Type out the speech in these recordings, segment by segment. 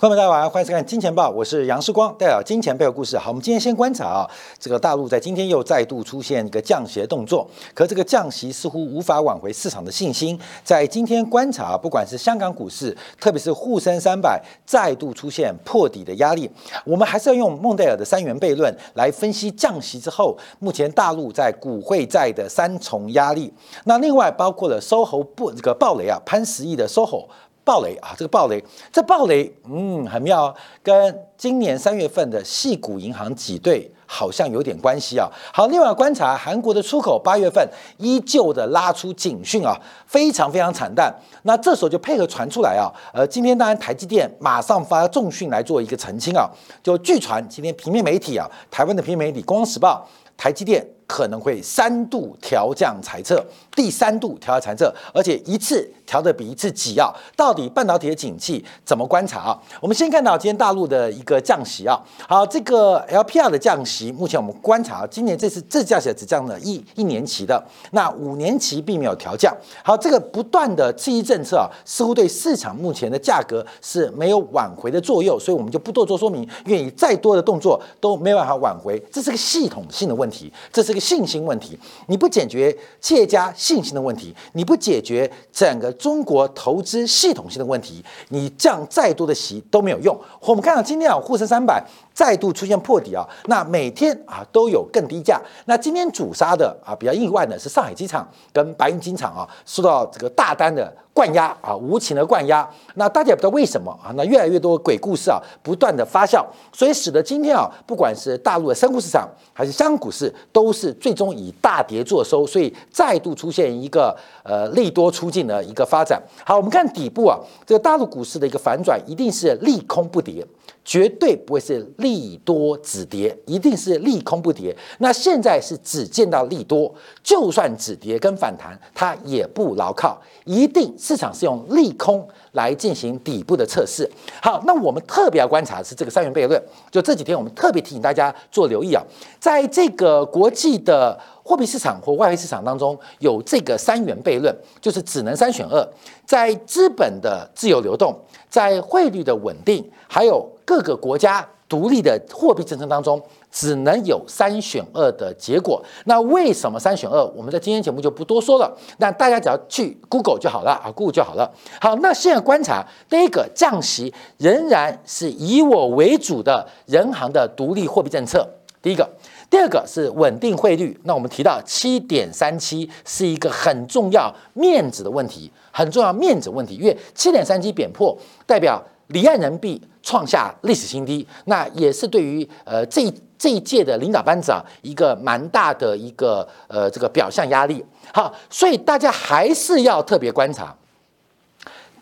朋友们，大家晚上好，欢迎收看《金钱报》，我是杨世光，代表金钱背后故事。好，我们今天先观察啊，这个大陆在今天又再度出现一个降息的动作，可这个降息似乎无法挽回市场的信心。在今天观察，不管是香港股市，特别是沪深三百再度出现破底的压力，我们还是要用孟戴尔的三元悖论来分析降息之后，目前大陆在股汇债的三重压力。那另外包括了 SOHO 不这个暴雷啊，潘石屹的 SOHO。暴雷啊！这个暴雷，这暴雷，嗯，很妙，跟今年三月份的细股银行挤兑好像有点关系啊。好，另外观察韩国的出口，八月份依旧的拉出警讯啊，非常非常惨淡。那这时候就配合传出来啊，呃，今天当然台积电马上发重讯来做一个澄清啊，就据传今天平面媒体啊，台湾的平面媒体《光时报》，台积电可能会三度调降财测，第三度调降财测，而且一次。调的比一次急啊！到底半导体的景气怎么观察啊？我们先看到今天大陆的一个降息啊。好，这个 LPR 的降息，目前我们观察，今年这次这降息只降了一一年期的，那五年期并没有调降。好，这个不断的刺激政策啊，似乎对市场目前的价格是没有挽回的作用，所以我们就不多做说明。愿意再多的动作都没办法挽回，这是个系统性的问题，这是个信心问题。你不解决企业家信心的问题，你不解决整个。中国投资系统性的问题，你降再多的息都没有用。我们看到今天啊，沪深三百再度出现破底啊，那每天啊都有更低价。那今天主杀的啊比较意外的是上海机场跟白云机场啊，受到这个大单的。灌压啊，无情的灌压，那大家也不知道为什么啊，那越来越多鬼故事啊，不断的发酵，所以使得今天啊，不管是大陆的深沪市场还是香港股市，都是最终以大跌作收，所以再度出现一个呃利多出尽的一个发展。好，我们看底部啊，这个大陆股市的一个反转，一定是利空不跌。绝对不会是利多止跌，一定是利空不跌。那现在是只见到利多，就算止跌跟反弹，它也不牢靠。一定市场是用利空来进行底部的测试。好，那我们特别要观察的是这个三元悖论。就这几天，我们特别提醒大家做留意啊，在这个国际的货币市场或外汇市场当中，有这个三元悖论，就是只能三选二。在资本的自由流动，在汇率的稳定，还有各个国家独立的货币政策当中，只能有三选二的结果。那为什么三选二？我们在今天节目就不多说了。那大家只要去 Google 就好了啊，Google 就好了。好，那现在观察第一个降息，仍然是以我为主的人行的独立货币政策。第一个，第二个是稳定汇率。那我们提到七点三七是一个很重要面子的问题，很重要面子问题，因为七点三七贬破代表。离岸人民币创下历史新低，那也是对于呃这这一届的领导班子啊一个蛮大的一个呃这个表象压力。好，所以大家还是要特别观察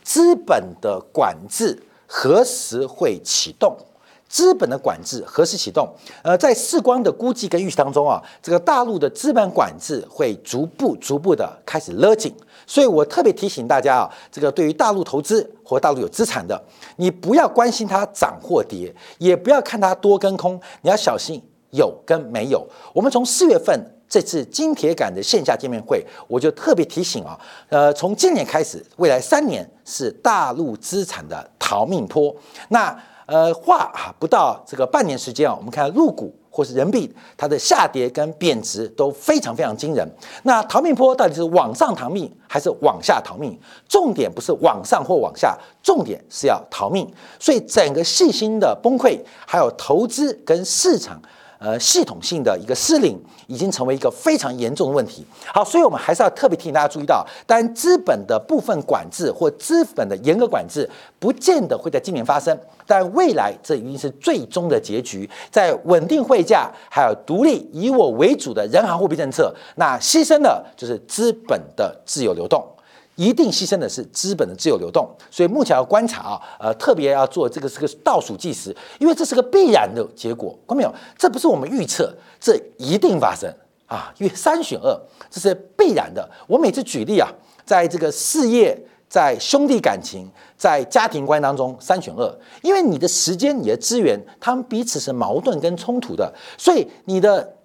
资本的管制何时会启动。资本的管制何时启动？呃，在世光的估计跟预期当中啊，这个大陆的资本管制会逐步逐步的开始勒紧。所以我特别提醒大家啊，这个对于大陆投资或大陆有资产的，你不要关心它涨或跌，也不要看它多跟空，你要小心有跟没有。我们从四月份这次金铁杆的线下见面会，我就特别提醒啊，呃，从今年开始，未来三年是大陆资产的逃命坡。那呃，话啊不到这个半年时间啊，我们看入股或是人民币，它的下跌跟贬值都非常非常惊人。那逃命坡到底是往上逃命还是往下逃命？重点不是往上或往下，重点是要逃命。所以整个信心的崩溃，还有投资跟市场。呃，系统性的一个失灵，已经成为一个非常严重的问题。好，所以我们还是要特别提醒大家注意到，但资本的部分管制或资本的严格管制，不见得会在今年发生，但未来这一定是最终的结局。在稳定汇价，还有独立以我为主的人行货币政策，那牺牲的就是资本的自由流动。一定牺牲的是资本的自由流动，所以目前要观察啊，呃，特别要做这个是个倒数计时，因为这是个必然的结果，看到没有？这不是我们预测，这一定发生啊！因为三选二，这是必然的。我每次举例啊，在这个事业、在兄弟感情、在家庭观当中，三选二，因为你的时间、你的资源，他们彼此是矛盾跟冲突的，所以你的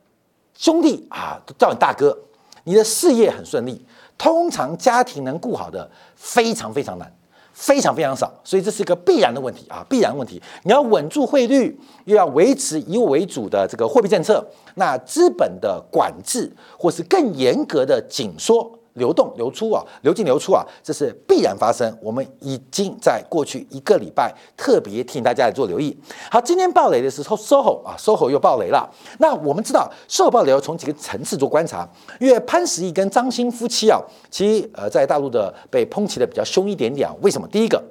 兄弟啊叫你大哥，你的事业很顺利。通常家庭能顾好的非常非常难，非常非常少，所以这是一个必然的问题啊，必然问题。你要稳住汇率，又要维持以我为主的这个货币政策，那资本的管制或是更严格的紧缩。流动流出啊，流进流出啊，这是必然发生。我们已经在过去一个礼拜特别提醒大家来做留意。好，今天暴雷的是 SOHO 啊，SOHO 又暴雷了。那我们知道，SOHO 暴雷要从几个层次做观察。因为潘石屹跟张欣夫妻啊，其呃在大陆的被抨击的比较凶一点点。为什么？第一个，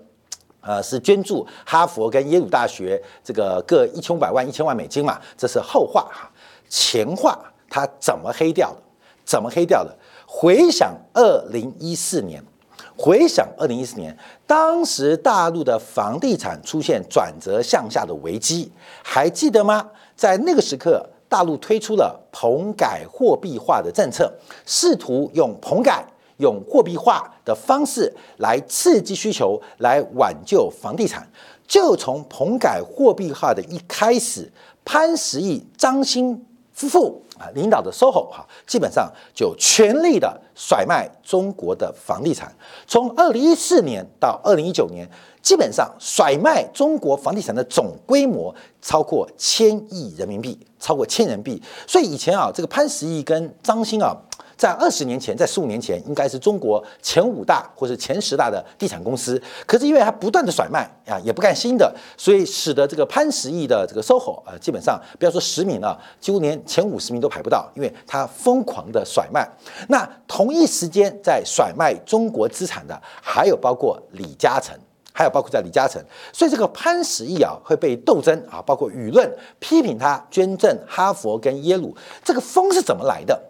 呃，是捐助哈佛跟耶鲁大学这个各一千五百万、一千万美金嘛，这是后话哈。前话，他怎么黑掉的？怎么黑掉的？回想二零一四年，回想二零一四年，当时大陆的房地产出现转折向下的危机，还记得吗？在那个时刻，大陆推出了棚改货币化的政策，试图用棚改、用货币化的方式来刺激需求，来挽救房地产。就从棚改货币化的一开始，潘石屹、张欣夫妇啊。领导的 SOHO 哈，基本上就全力的甩卖中国的房地产。从二零一四年到二零一九年，基本上甩卖中国房地产的总规模超过千亿人民币，超过千人民币。所以以前啊，这个潘石屹跟张欣啊。在二十年前，在十五年前，应该是中国前五大或是前十大的地产公司。可是因为它不断的甩卖啊，也不干新的，所以使得这个潘石屹的这个 SOHO 啊，基本上不要说十名了，几乎连前五十名都排不到，因为它疯狂的甩卖。那同一时间在甩卖中国资产的，还有包括李嘉诚，还有包括在李嘉诚。所以这个潘石屹啊，会被斗争啊，包括舆论批评他捐赠哈佛跟耶鲁，这个风是怎么来的？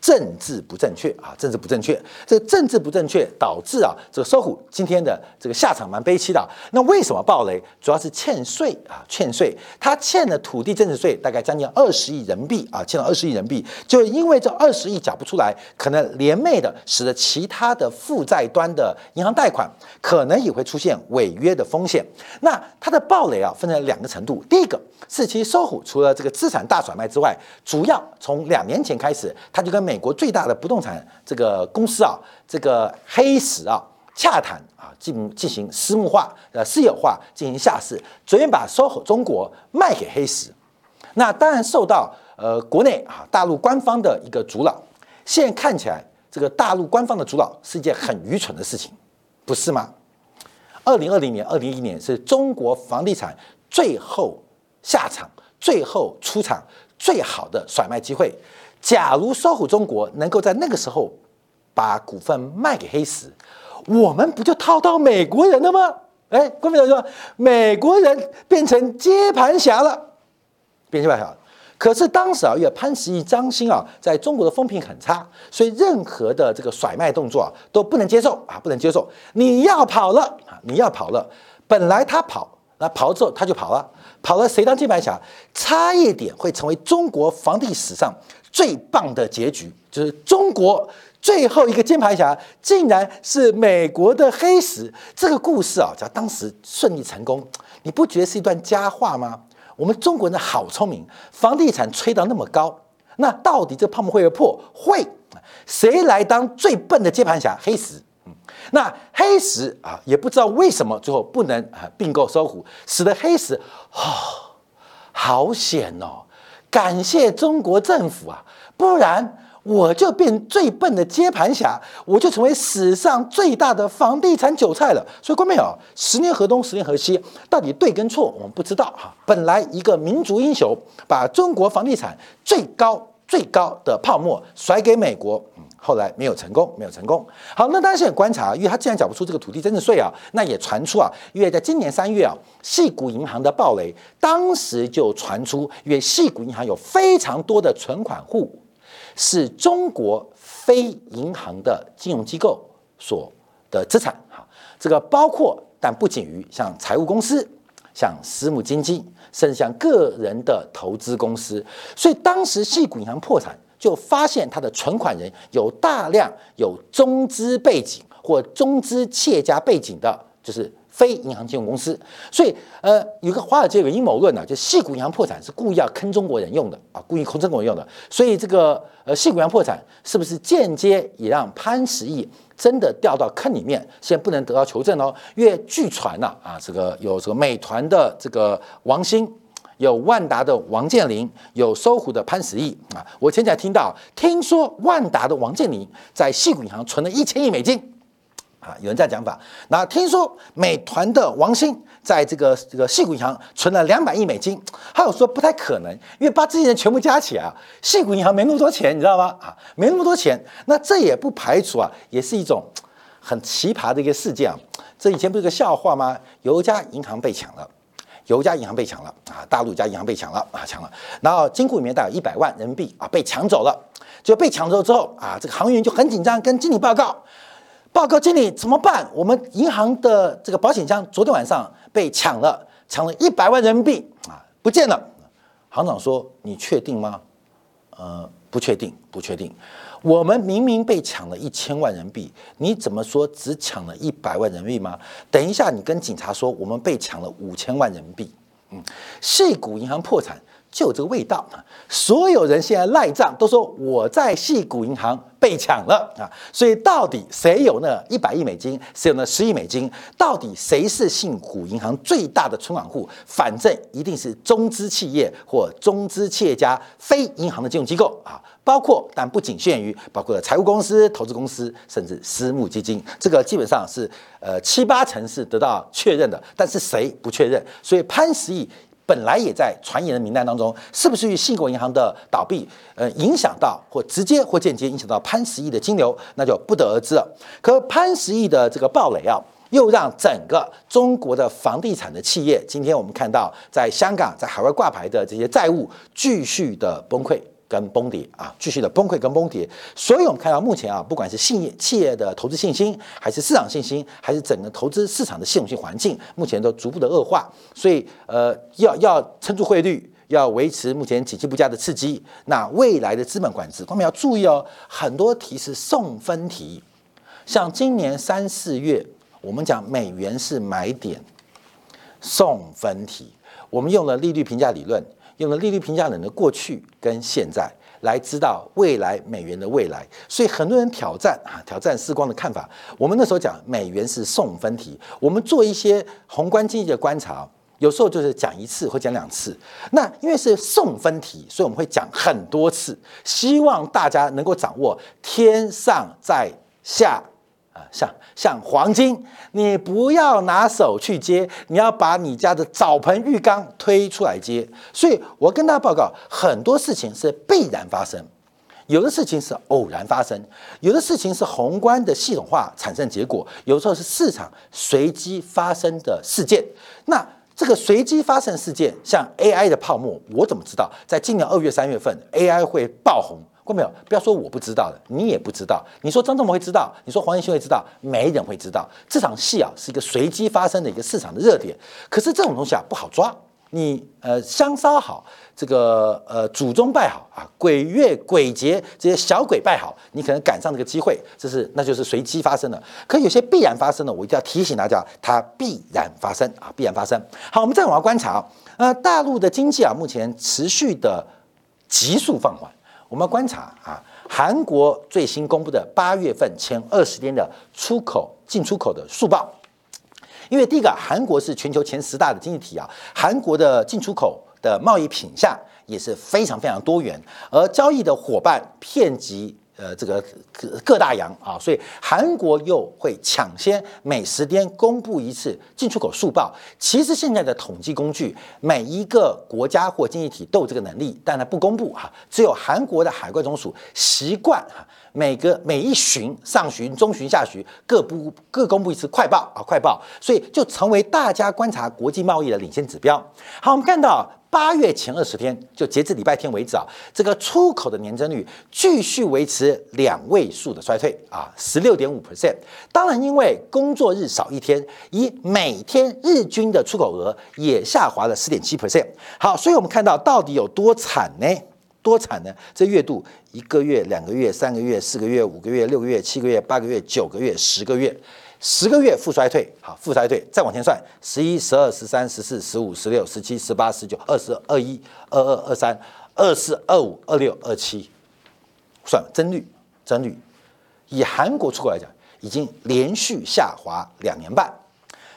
政治不正确啊，政治不正确，这个政治不正确导致啊，这个搜狐今天的这个下场蛮悲戚的。那为什么暴雷？主要是欠税啊，欠税，他欠的土地增值税大概将近二十亿人民币啊，欠了二十亿人民币，就因为这二十亿缴不出来，可能连袂的使得其他的负债端的银行贷款可能也会出现违约的风险。那它的暴雷啊，分成两个程度，第一个是其实搜狐除了这个资产大甩卖之外，主要从两年前开始，他就跟美国最大的不动产这个公司啊，这个黑石啊洽谈啊，进进行私募化、呃私有化，进行下市，昨天把 SOHO 中国卖给黑石，那当然受到呃国内啊大陆官方的一个阻挠。现在看起来，这个大陆官方的阻挠是一件很愚蠢的事情，不是吗？二零二零年、二零一一年是中国房地产最后下场、最后出场最好的甩卖机会。假如 SOHO 中国能够在那个时候把股份卖给黑石，我们不就套到美国人了吗？哎，郭明说，美国人变成接盘侠了，变接盘侠。可是当时啊，因为潘石屹、张欣啊，在中国的风评很差，所以任何的这个甩卖动作啊都不能接受啊，不能接受。你要跑了啊，你要跑了，本来他跑，那跑之后他就跑了，跑了谁当接盘侠？差一点会成为中国房地史上。最棒的结局就是中国最后一个金牌侠，竟然是美国的黑石。这个故事啊，在当时顺利成功，你不觉得是一段佳话吗？我们中国人好聪明，房地产吹到那么高，那到底这泡沫会不会破？会。谁来当最笨的接盘侠？黑石。嗯，那黑石啊，也不知道为什么最后不能啊并购搜狐，使得黑石哦，好险哦。感谢中国政府啊，不然我就变最笨的接盘侠，我就成为史上最大的房地产韭菜了。所以，观众朋友，十年河东，十年河西，到底对跟错，我们不知道哈。本来一个民族英雄，把中国房地产最高最高的泡沫甩给美国。后来没有成功，没有成功。好，那大家现在观察，因为他既然缴不出这个土地增值税啊，那也传出啊，因为在今年三月啊，细谷银行的暴雷，当时就传出，因为细谷银行有非常多的存款户是中国非银行的金融机构所的资产，哈，这个包括但不仅于像财务公司、像私募基金，甚至像个人的投资公司，所以当时细谷银行破产。就发现他的存款人有大量有中资背景或中资企业家背景的，就是非银行金融公司。所以，呃，有个华尔街有个阴谋论呢，就细股银行破产是故意要坑中国人用的啊，故意坑中国人用的。所以，这个呃细股银行破产是不是间接也让潘石屹真的掉到坑里面？现在不能得到求证哦，因为据传呐啊，这个有这个美团的这个王兴。有万达的王健林，有搜狐的潘石屹啊！我前几天听到，听说万达的王健林在细谷银行存了一千亿美金啊，有人这样讲法。那听说美团的王兴在这个这个细谷银行存了两百亿美金，还有说不太可能，因为把这些人全部加起来啊，细谷银行没那么多钱，你知道吗？啊，没那么多钱。那这也不排除啊，也是一种很奇葩的一个事件啊。这以前不是个笑话吗？有一家银行被抢了。有一家银行被抢了啊，大陆一家银行被抢了啊，抢了。然后金库里面大概一百万人民币啊，被抢走了。就被抢走之后啊，这个行员就很紧张，跟经理报告，报告经理怎么办？我们银行的这个保险箱昨天晚上被抢了，抢了一百万人民币啊，不见了。行长说：“你确定吗？”呃，不确定，不确定。我们明明被抢了一千万人民币，你怎么说只抢了一百万人民币吗？等一下，你跟警察说我们被抢了五千万人民币。嗯，细谷银行破产。就这个味道啊！所有人现在赖账，都说我在细谷银行被抢了啊！所以到底谁有那一百亿美金，谁有那十亿美金？到底谁是细谷银行最大的存款户？反正一定是中资企业或中资企业家、非银行的金融机构啊！包括但不仅限于包括了财务公司、投资公司，甚至私募基金。这个基本上是呃七八成是得到确认的，但是谁不确认？所以潘石屹。本来也在传言的名单当中，是不是与信国银行的倒闭，呃，影响到或直接或间接影响到潘石屹的金流，那就不得而知了。可潘石屹的这个暴雷啊，又让整个中国的房地产的企业，今天我们看到在香港在海外挂牌的这些债务继续的崩溃。跟崩跌啊，继续的崩溃跟崩跌，所以我们看到目前啊，不管是信业企业的投资信心，还是市场信心，还是整个投资市场的系统性环境，目前都逐步的恶化。所以呃，要要撑住汇率，要维持目前景气不佳的刺激，那未来的资本管制，我们要注意哦。很多题是送分题，像今年三四月，我们讲美元是买点，送分题，我们用了利率评价理论。用了利率评价人的过去跟现在来知道未来美元的未来，所以很多人挑战啊，挑战时光的看法。我们那时候讲美元是送分题，我们做一些宏观经济的观察，有时候就是讲一次或讲两次。那因为是送分题，所以我们会讲很多次，希望大家能够掌握天上在下。像像黄金，你不要拿手去接，你要把你家的澡盆浴缸推出来接。所以我跟大家报告，很多事情是必然发生，有的事情是偶然发生，有的事情是宏观的系统化产生结果，有时候是市场随机发生的事件。那这个随机发生事件，像 AI 的泡沫，我怎么知道在今年二月、三月份 AI 会爆红？过没有？不要说我不知道的，你也不知道。你说张忠谋会知道，你说黄仁勋会知道，没人会知道。这场戏啊，是一个随机发生的一个市场的热点。可是这种东西啊，不好抓。你呃，香烧好，这个呃，祖宗拜好啊，鬼月鬼节这些小鬼拜好，你可能赶上这个机会，这是那就是随机发生的。可有些必然发生的，我一定要提醒大家，它必然发生啊，必然发生。好，我们再往下观察啊，呃，大陆的经济啊，目前持续的急速放缓。我们观察啊，韩国最新公布的八月份前二十天的出口进出口的速报，因为第一个，韩国是全球前十大的经济体啊，韩国的进出口的贸易品项也是非常非常多元，而交易的伙伴遍及。呃，这个各各大洋啊，所以韩国又会抢先每十天公布一次进出口速报。其实现在的统计工具，每一个国家或经济体都有这个能力，但它不公布哈。只有韩国的海关总署习惯哈，每个每一旬、上旬、中旬、下旬各不各公布一次快报啊，快报，所以就成为大家观察国际贸易的领先指标。好，我们看到。八月前二十天，就截至礼拜天为止啊，这个出口的年增率继续维持两位数的衰退啊，十六点五 percent。当然，因为工作日少一天，以每天日均的出口额也下滑了十点七 percent。好，所以我们看到到底有多惨呢？多惨呢？这月度一个月、两个月、三个月、四个月、五个月、六个月、七个月、八个月、九个月、十个月，十个月负衰退，好，负衰退，再往前算，十一、十二、十三、十四、十五、十六、十七、十八、十九、二十二、一、二二、二三、二四、二五、二六、二七，算增率，增率，以韩国出口来讲，已经连续下滑两年半，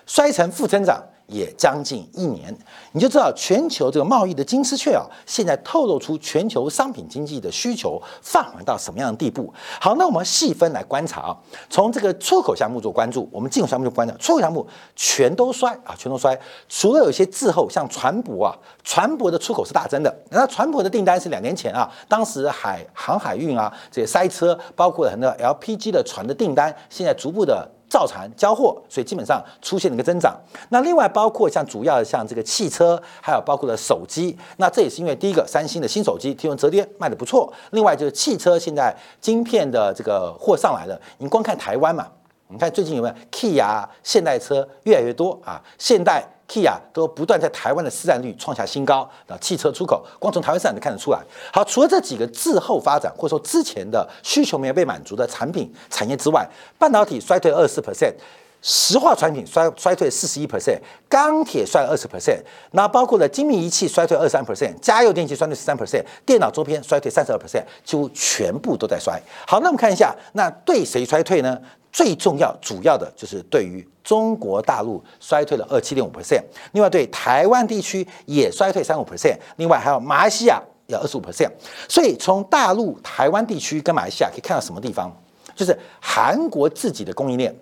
衰成负增长。也将近一年，你就知道全球这个贸易的金丝雀啊，现在透露出全球商品经济的需求放缓到什么样的地步？好，那我们细分来观察啊，从这个出口项目做关注，我们进口项目就关注，出口项目全都衰啊，全都衰，除了有些滞后，像船舶啊，船舶的出口是大增的，那船舶的订单是两年前啊，当时海航海运啊，这些塞车，包括很多 LPG 的船的订单，现在逐步的。造船交货，所以基本上出现了一个增长。那另外包括像主要像这个汽车，还有包括了手机。那这也是因为第一个，三星的新手机提供折叠卖的不错。另外就是汽车现在晶片的这个货上来了。你光看台湾嘛，你看最近有没有 Kia 现代车越来越多啊？现代。Kia 都不断在台湾的市占率创下新高，啊，汽车出口光从台湾市场就看得出来。好，除了这几个滞后发展或者说之前的需求没有被满足的产品产业之外，半导体衰退二十 percent，石化产品衰衰退四十一 percent，钢铁衰二十 percent，那包括了精密仪器衰退二三 percent，家用电器衰退十三 percent，电脑周边衰退三十二 percent，几乎全部都在衰。好，那我们看一下，那对谁衰退呢？最重要、主要的就是对于中国大陆衰退了二七点五 percent，另外对台湾地区也衰退三五 percent，另外还有马来西亚有二十五 percent。所以从大陆、台湾地区跟马来西亚可以看到什么地方，就是韩国自己的供应链，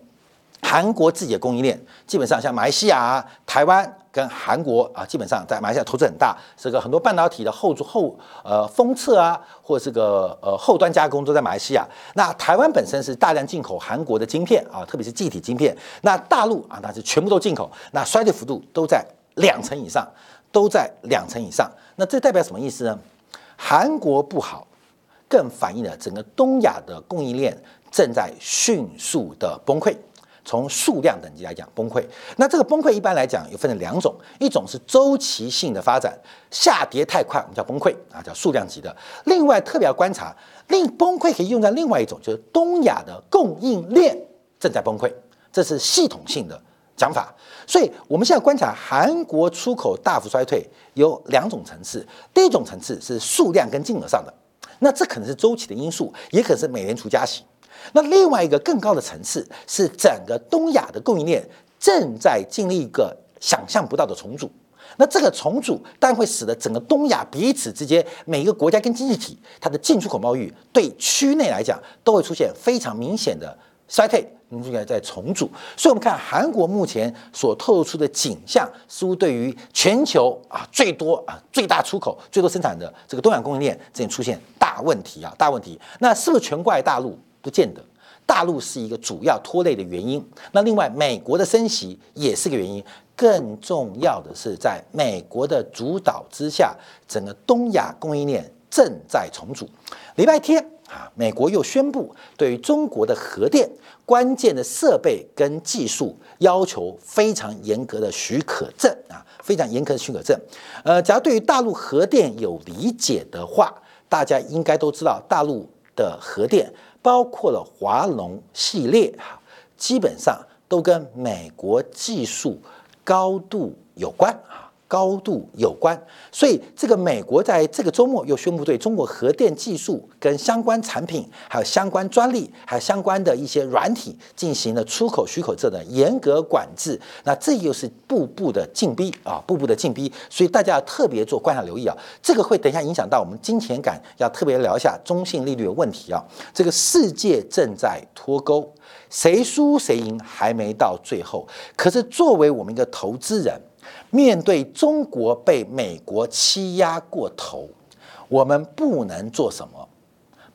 韩国自己的供应链基本上像马来西亚、台湾。跟韩国啊，基本上在马来西亚投资很大，这个很多半导体的后后呃封测啊，或这个呃后端加工都在马来西亚。那台湾本身是大量进口韩国的晶片啊，特别是记体晶片。那大陆啊，那是全部都进口，那衰退幅度都在两成以上，都在两成以上。那这代表什么意思呢？韩国不好，更反映了整个东亚的供应链正在迅速的崩溃。从数量等级来讲，崩溃。那这个崩溃一般来讲有分成两种，一种是周期性的发展，下跌太快，我们叫崩溃啊，叫数量级的。另外特别要观察，另崩溃可以用在另外一种，就是东亚的供应链正在崩溃，这是系统性的讲法。所以我们现在观察韩国出口大幅衰退有两种层次，第一种层次是数量跟金额上的，那这可能是周期的因素，也可能是美联储加息。那另外一个更高的层次是整个东亚的供应链正在经历一个想象不到的重组。那这个重组当然会使得整个东亚彼此之间每一个国家跟经济体它的进出口贸易对区内来讲都会出现非常明显的衰退，应该在重组。所以，我们看韩国目前所透露出的景象，似乎对于全球啊最多啊最大出口、最多生产的这个东亚供应链正出现大问题啊大问题。那是不是全怪大陆？不见得，大陆是一个主要拖累的原因。那另外，美国的升息也是个原因。更重要的是，在美国的主导之下，整个东亚供应链正在重组。礼拜天啊，美国又宣布对于中国的核电关键的设备跟技术要求非常严格的许可证啊，非常严格的许可证。呃，假如对于大陆核电有理解的话，大家应该都知道大陆的核电。包括了华龙系列哈，基本上都跟美国技术高度有关啊。高度有关，所以这个美国在这个周末又宣布对中国核电技术跟相关产品，还有相关专利，还有相关的一些软体进行了出口许可证的严格管制。那这又是步步的进逼啊，步步的进逼。所以大家要特别做观察留意啊，这个会等一下影响到我们金钱感，要特别聊一下中性利率的问题啊。这个世界正在脱钩，谁输谁赢还没到最后，可是作为我们一个投资人。面对中国被美国欺压过头，我们不能做什么？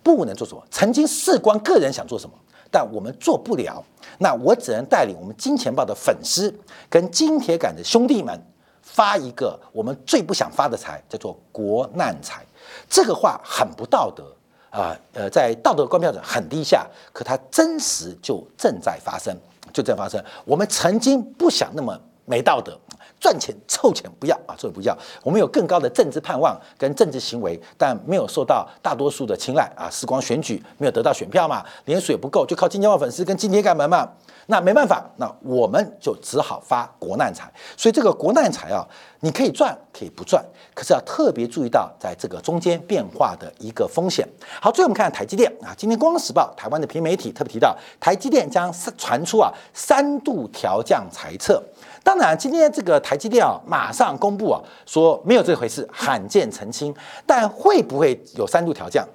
不能做什么？曾经事关个人想做什么，但我们做不了。那我只能带领我们金钱豹的粉丝跟金铁杆的兄弟们发一个我们最不想发的财，叫做国难财。这个话很不道德啊，呃，在道德观标准很低下，可它真实就正在发生，就在发生。我们曾经不想那么。没道德。赚钱臭钱不要啊，这不要。我们有更高的政治盼望跟政治行为，但没有受到大多数的青睐啊。时光选举没有得到选票嘛，连水不够，就靠金钱豹粉丝跟金铁干门嘛。那没办法，那我们就只好发国难财。所以这个国难财啊，你可以赚，可以不赚，可是要特别注意到在这个中间变化的一个风险。好，最后我们看台积电啊，今天《光时报》台湾的平媒体特别提到，台积电将传出啊三度调降财测。当然，今天这个台积电啊，马上公布啊，说没有这回事，罕见澄清。但会不会有三度调降？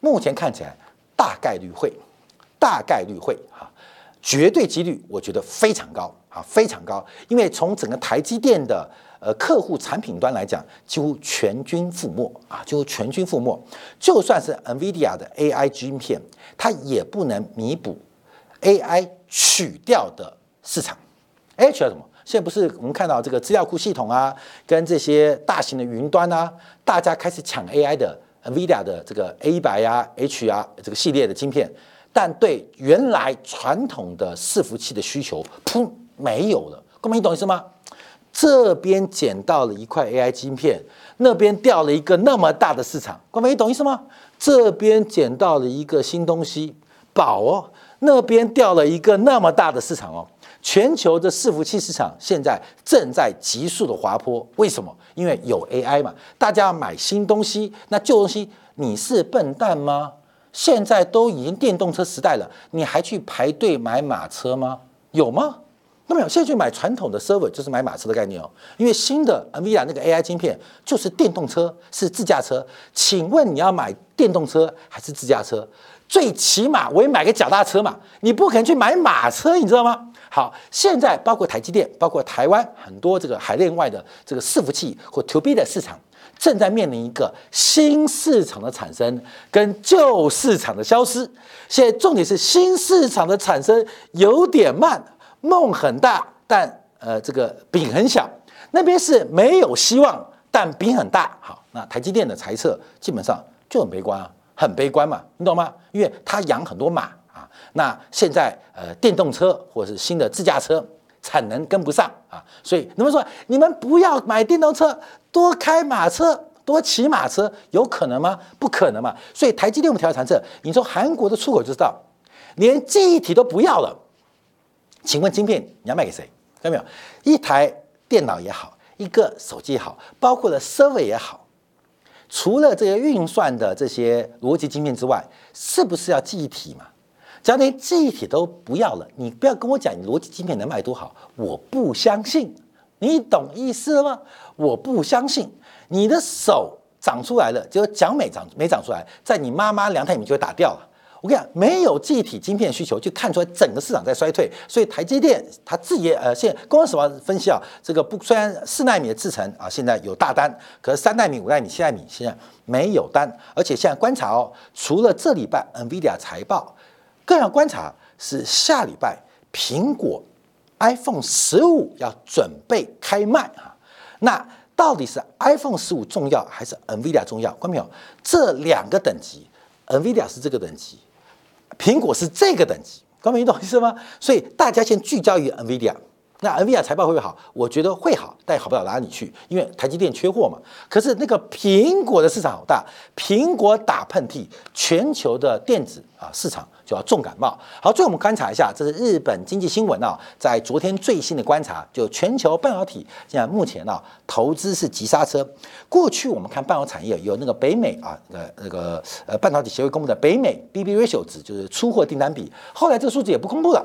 目前看起来大概率会，大概率会哈，绝对几率我觉得非常高啊，非常高。因为从整个台积电的呃客户产品端来讲，几乎全军覆没啊，几乎全军覆没。就算是 NVIDIA 的 AI 晶片，它也不能弥补 AI 取掉的市场。AI 取掉什么？现在不是我们看到这个资料库系统啊，跟这些大型的云端啊，大家开始抢 AI 的 NVIDIA 的这个 A 一百呀、H 啊这个系列的晶片，但对原来传统的伺服器的需求，噗没有了。各位，你懂意思吗？这边捡到了一块 AI 晶片，那边掉了一个那么大的市场。各位，你懂意思吗？这边捡到了一个新东西，宝哦，那边掉了一个那么大的市场哦。全球的伺服器市场现在正在急速的滑坡，为什么？因为有 AI 嘛，大家要买新东西，那旧东西你是笨蛋吗？现在都已经电动车时代了，你还去排队买马车吗？有吗？那么有，现在去买传统的 server 就是买马车的概念哦，因为新的 NVIDIA 那个 AI 晶片就是电动车，是自驾车。请问你要买电动车还是自驾车？最起码我也买个脚踏车嘛，你不可能去买马车，你知道吗？好，现在包括台积电，包括台湾很多这个海内外的这个伺服器或 To B 的市场，正在面临一个新市场的产生跟旧市场的消失。现在重点是新市场的产生有点慢，梦很大，但呃这个饼很小。那边是没有希望，但饼很大。好，那台积电的猜测基本上就很悲观啊，很悲观嘛，你懂吗？因为它养很多马。那现在呃，电动车或者是新的自驾车产能跟不上啊，所以你们说你们不要买电动车，多开马车，多骑马车，有可能吗？不可能嘛。所以台积电我们调查这，你说韩国的出口就知道，连记忆体都不要了，请问晶片你要卖给谁？看到没有？一台电脑也好，一个手机也好，包括了 server 也好，除了这些运算的这些逻辑晶片之外，是不是要记忆体嘛？只要连记忆体都不要了，你不要跟我讲你逻辑晶片能卖多好，我不相信，你懂意思吗？我不相信，你的手长出来了，结果讲没长没长出来，在你妈妈两台米就会打掉了。我跟你讲，没有记忆体晶片需求，就看出来整个市场在衰退。所以台积电它自己呃，现公司什么分析啊？这个不虽然四纳米的制程啊，现在有大单，可是三纳米、五纳米、七纳米现在没有单，而且现在观察哦，除了这礼拜 NVIDIA 财报。更要观察是下礼拜苹果 iPhone 十五要准备开卖啊，那到底是 iPhone 十五重要还是 NVIDIA 重要？看没有？这两个等级，NVIDIA 是这个等级，苹果是这个等级，看到没？你懂意思吗？所以大家先聚焦于 NVIDIA。那 NVIDIA 财报会不会好？我觉得会好，但好不了哪里去，因为台积电缺货嘛。可是那个苹果的市场好大，苹果打喷嚏，全球的电子啊市场就要重感冒。好，最后我们观察一下，这是日本经济新闻啊，在昨天最新的观察，就全球半导体现在目前啊投资是急刹车。过去我们看半导体产业有那个北美啊，呃那个呃半导体协会公布的北美 BB ratio 值，就是出货订单比，后来这个数字也不公布了。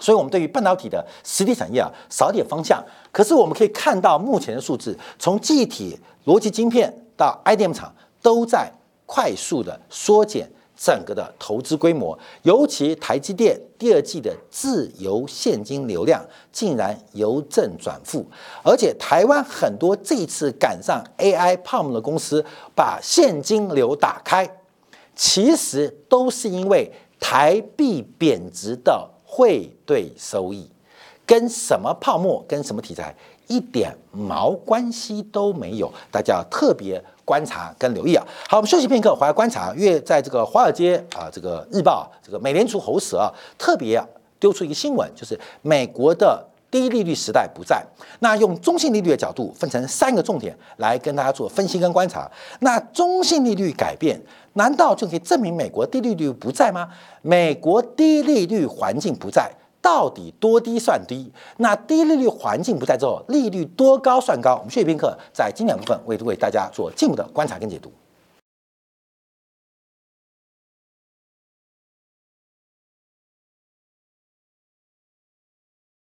所以，我们对于半导体的实体产业啊，少点方向。可是，我们可以看到目前的数字，从记忆体、逻辑晶片到 IDM 厂，都在快速的缩减整个的投资规模。尤其台积电第二季的自由现金流量竟然由正转负，而且台湾很多这次赶上 AI 泡沫的公司，把现金流打开，其实都是因为台币贬值的。汇兑收益跟什么泡沫、跟什么题材一点毛关系都没有，大家要特别观察跟留意啊。好，我们休息片刻，回来观察。因为在这个华尔街啊，这个日报，这个美联储喉舌啊，特别丢出一个新闻，就是美国的低利率时代不在。那用中性利率的角度，分成三个重点来跟大家做分析跟观察。那中性利率改变，难道就可以证明美国低利率不在吗？美国低利率环境不在，到底多低算低？那低利率环境不在之后，利率多高算高？我们血液宾课在经典部分为为大家做进一步的观察跟解读。